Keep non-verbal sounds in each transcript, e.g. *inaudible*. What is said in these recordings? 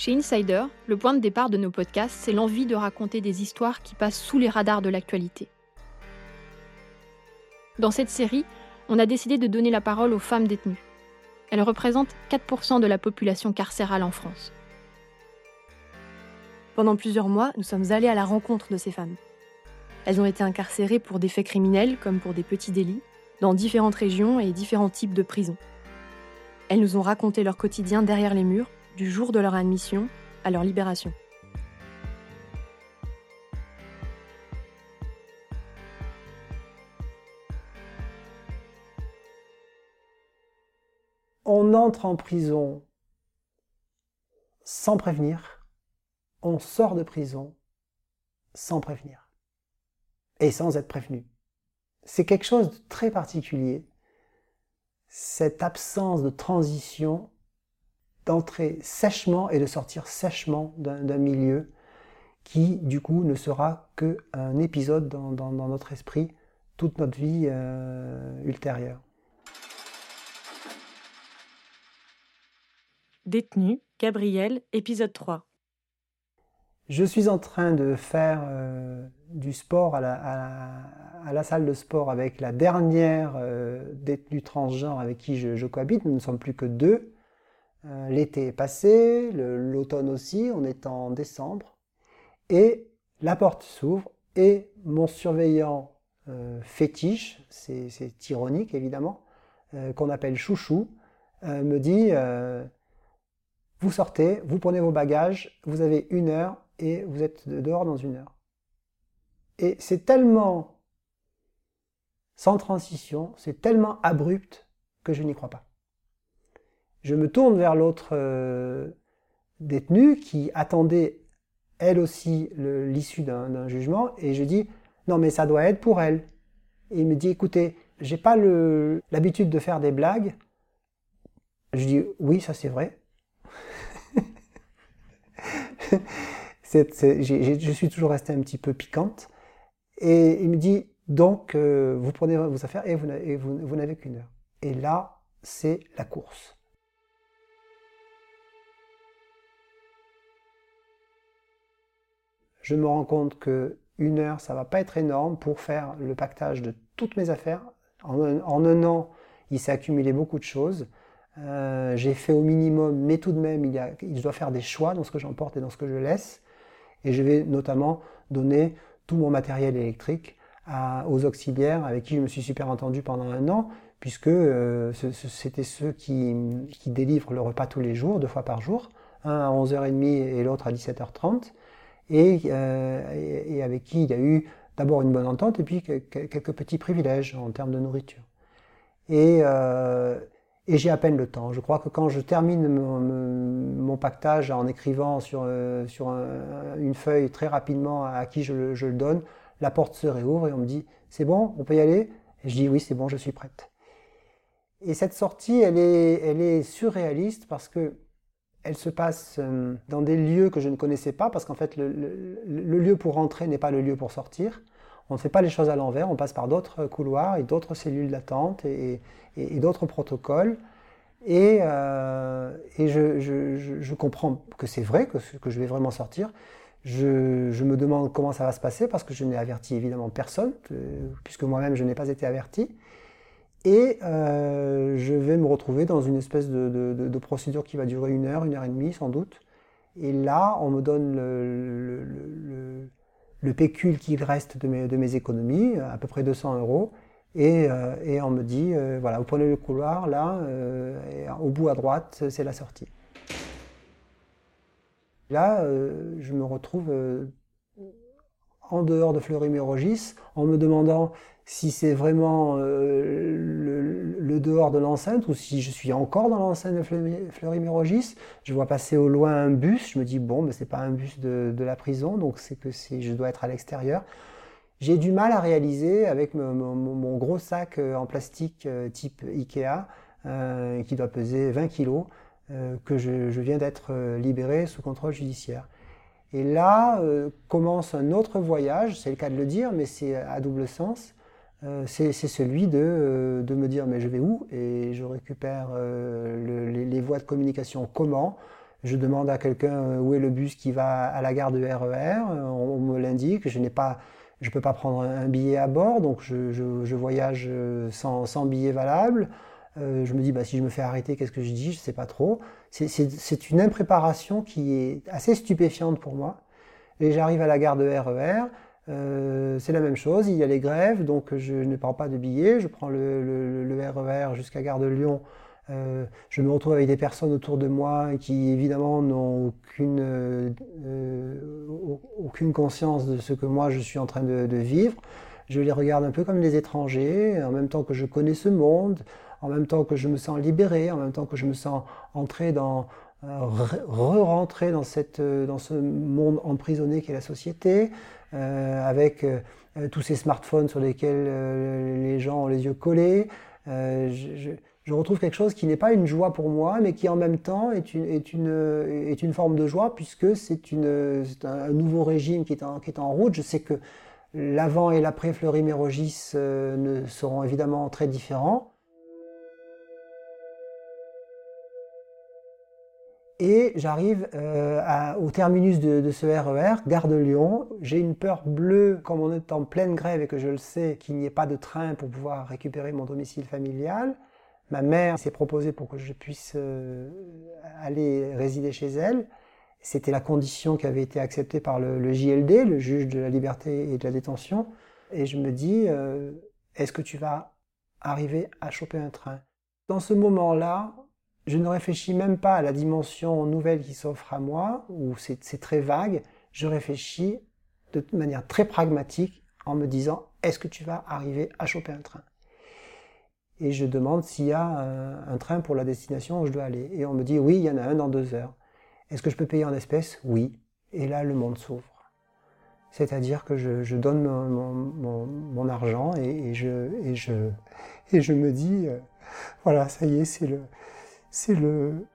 Chez Insider, le point de départ de nos podcasts, c'est l'envie de raconter des histoires qui passent sous les radars de l'actualité. Dans cette série, on a décidé de donner la parole aux femmes détenues. Elles représentent 4% de la population carcérale en France. Pendant plusieurs mois, nous sommes allés à la rencontre de ces femmes. Elles ont été incarcérées pour des faits criminels comme pour des petits délits, dans différentes régions et différents types de prisons. Elles nous ont raconté leur quotidien derrière les murs du jour de leur admission à leur libération. On entre en prison sans prévenir, on sort de prison sans prévenir et sans être prévenu. C'est quelque chose de très particulier, cette absence de transition d'entrer sèchement et de sortir sèchement d'un milieu qui, du coup, ne sera qu'un épisode dans, notre esprit toute notre vie euh, ultérieure. Détenu, Gabriel, épisode 3. Je suis en train de faire euh, du sport à la, salle de sport avec la dernière euh, détenue transgenre avec qui je, je cohabite. Nous ne sommes plus que deux. Euh, l'été est passé, l'automne aussi, on est en décembre, et la porte s'ouvre et mon surveillant euh, fétiche, c'est ironique évidemment, euh, qu'on appelle chouchou, me dit vous sortez, vous prenez vos bagages, vous avez une heure et vous êtes dehors dans une heure. Et c'est tellement sans transition, c'est tellement abrupt que je n'y crois pas je me tourne vers l'autre euh, détenue qui attendait elle aussi l'issue d'un jugement et je dis non mais ça doit être pour elle. Il me dit écoutez, j'ai pas l'habitude de faire des blagues. Je dis oui, ça c'est vrai. *laughs* je suis toujours resté un petit peu piquante. Et il me dit donc euh, vous prenez vos affaires et vous n'avez qu'une heure. Et là, c'est la course. Je me rends compte que une heure, ça va pas être énorme pour faire le pactage de toutes mes affaires. En un, an, il s'est accumulé beaucoup de choses. Euh, j'ai fait au minimum, mais tout de même, il, y a, il doit faire des choix dans ce que j'emporte et dans ce que je laisse. Et je vais notamment donner tout mon matériel électrique aux auxiliaires avec qui je me suis super entendu pendant un an, puisque euh, c'était ceux qui, qui, délivrent le repas tous les jours, deux fois par jour, un à 11h30 et l'autre à 17h30. Euh, et, avec qui il y a eu d'abord une bonne entente et puis quelques petits privilèges en termes de nourriture. Et, euh, et j'ai à peine le temps. Je crois que quand je termine mon, pactage en écrivant sur, euh, une feuille très rapidement à qui je, le donne, la porte se réouvre et on me dit c'est bon, on peut y aller? Et je dis oui, c'est bon, je suis prête. Et cette sortie, elle est surréaliste parce que elle se passe euh, dans des lieux que je ne connaissais pas, parce qu'en fait, le, lieu pour rentrer n'est pas le lieu pour sortir. On ne fait pas les choses à l'envers, on passe par d'autres couloirs et d'autres cellules d'attente et, d'autres protocoles. Et, euh, je, comprends que c'est vrai, que, je vais vraiment sortir. Je, me demande comment ça va se passer, parce que je n'ai averti évidemment personne, euh, puisque moi-même je n'ai pas été averti. Et euh, je vais me retrouver dans une espèce de, procédure qui va durer une heure, une heure et demie sans doute. Et là, on me donne le, pécule qui reste de mes, économies, à peu près 200 euros. Euh, et, on me dit, euh, voilà, vous prenez le couloir, là, au bout à droite, c'est la sortie. Là, je me retrouve en dehors de Fleury-Mérogis en me demandant si c'est vraiment dehors de l'enceinte ou si je suis encore dans l'enceinte de Fleury-Mérogis. Je vois passer au loin un bus, je me dis bon, mais c'est pas un bus de, la prison, donc c'est que je dois être à l'extérieur. J'ai du mal à réaliser avec mon, gros sac euh, en plastique euh, type Ikea, qui doit peser 20 kg, que je viens d'être libéré sous contrôle judiciaire. Et là commence un autre voyage, c'est le cas de le dire, mais c'est à double sens. Euh, c'est celui euh, de, me dire mais je vais où et je récupère euh, les, voies de communication comment? Je demande à quelqu'un où est le bus qui va à la gare de RER, e on, me l'indique, je n'ai pas, je peux pas prendre un billet à bord, donc je, voyage sans, billet valable. je me dis bah, si je me fais arrêter, qu'est-ce que je dis? Je sais pas trop. C'est une impréparation qui est assez stupéfiante pour moi. Et j'arrive à la gare de RER. Euh, c'est la même chose, il y a les grèves, donc je ne prends pas de billets, je prends le, RER jusqu'à Gare de Lyon. Euh, je me retrouve avec des personnes autour de moi qui évidemment n'ont aucune, euh, aucune conscience de ce que moi je suis en train de, vivre. Je les regarde un peu comme des étrangers, en même temps que je connais ce monde, en même temps que je me sens libéré, en même temps que je me sens entré dans, re-rentrer dans, cette, dans ce monde emprisonné qu'est la société. Euh, avec euh, tous ces smartphones sur lesquels euh, les gens ont les yeux collés. Je, retrouve quelque chose qui n'est pas une joie pour moi, mais qui en même temps est une, forme de joie puisque c'est un, nouveau régime qui est, en, route. Je sais que l'avant et l'après Fleury-Mérogis seront évidemment très différents. Et j'arrive euh, au terminus de, ce RER, e gare de Lyon. J'ai une peur bleue, comme on est en pleine grève et que je le sais, qu'il n'y ait pas de train pour pouvoir récupérer mon domicile familial. Ma mère s'est proposée pour que je puisse euh, aller résider chez elle. C'était la condition qui avait été acceptée par le, JLD, le juge de la liberté et de la détention. Et je me dis, euh, est-ce que tu vas arriver à choper un train? Dans ce moment-là, je ne réfléchis même pas à la dimension nouvelle qui s'offre à moi, ou c'est très vague. Je réfléchis de manière très pragmatique en me disant est-ce que tu vas arriver à choper un train? Et je demande s'il y a un, train pour la destination où je dois aller. Et on me dit oui, il y en a un dans deux heures. Est-ce que je peux payer en espèces? Oui. Et là, le monde s'ouvre. C'est-à-dire que je, donne mon, argent et, je, me dis, euh, voilà, ça y est, c'est le, c'est le,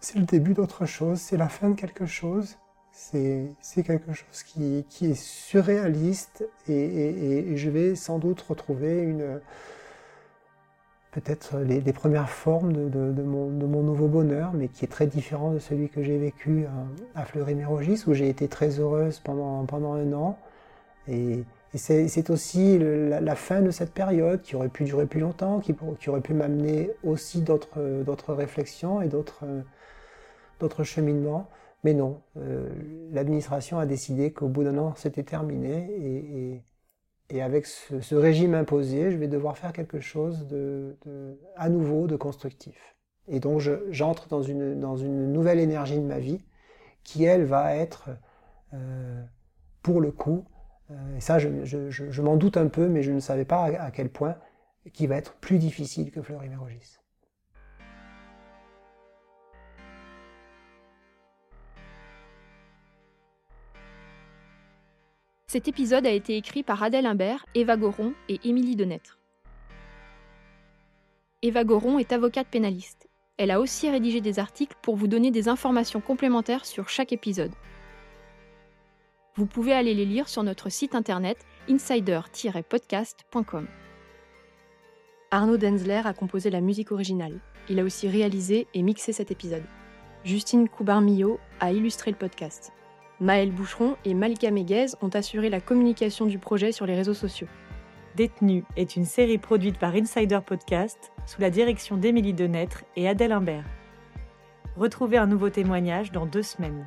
c'est le début d'autre chose, c'est la fin de quelque chose, c'est, quelque chose qui, qui, est surréaliste et, je vais sans doute retrouver une, peut-être les, premières formes de, de, mon, de, mon, nouveau bonheur, mais qui est très différent de celui que j'ai vécu à, à Fleury-Mérogis, où j'ai été très heureuse pendant, pendant un an. Et, c'est aussi la, fin de cette période qui aurait pu durer plus longtemps, qui, aurait pu m'amener aussi d'autres réflexions et d'autres cheminements. Mais non, euh, l'administration a décidé qu'au bout d'un an, c'était terminé. Et, avec ce, régime imposé, je vais devoir faire quelque chose de, à nouveau de constructif. Et donc j'entre dans une, nouvelle énergie de ma vie qui, elle, va être, euh, pour le coup, euh, et ça, je, m'en doute un peu, mais je ne savais pas à, quel point qui va être plus difficile que Fleury-Mérogis. Cet épisode a été écrit par Adèle Imbert, Eva Goron et Émilie Denêtre. Eva Goron est avocate pénaliste. Elle a aussi rédigé des articles pour vous donner des informations complémentaires sur chaque épisode. Vous pouvez aller les lire sur notre site internet insider-podcast.com. Arnaud Denzler a composé la musique originale. Il a aussi réalisé et mixé cet épisode. Justine Coubarmillot a illustré le podcast. Maël Boucheron et Malika Meguez ont assuré la communication du projet sur les réseaux sociaux. Détenu est une série produite par Insider Podcast sous la direction d'Émilie Denêtre et Adèle Imbert. Retrouvez un nouveau témoignage dans deux semaines.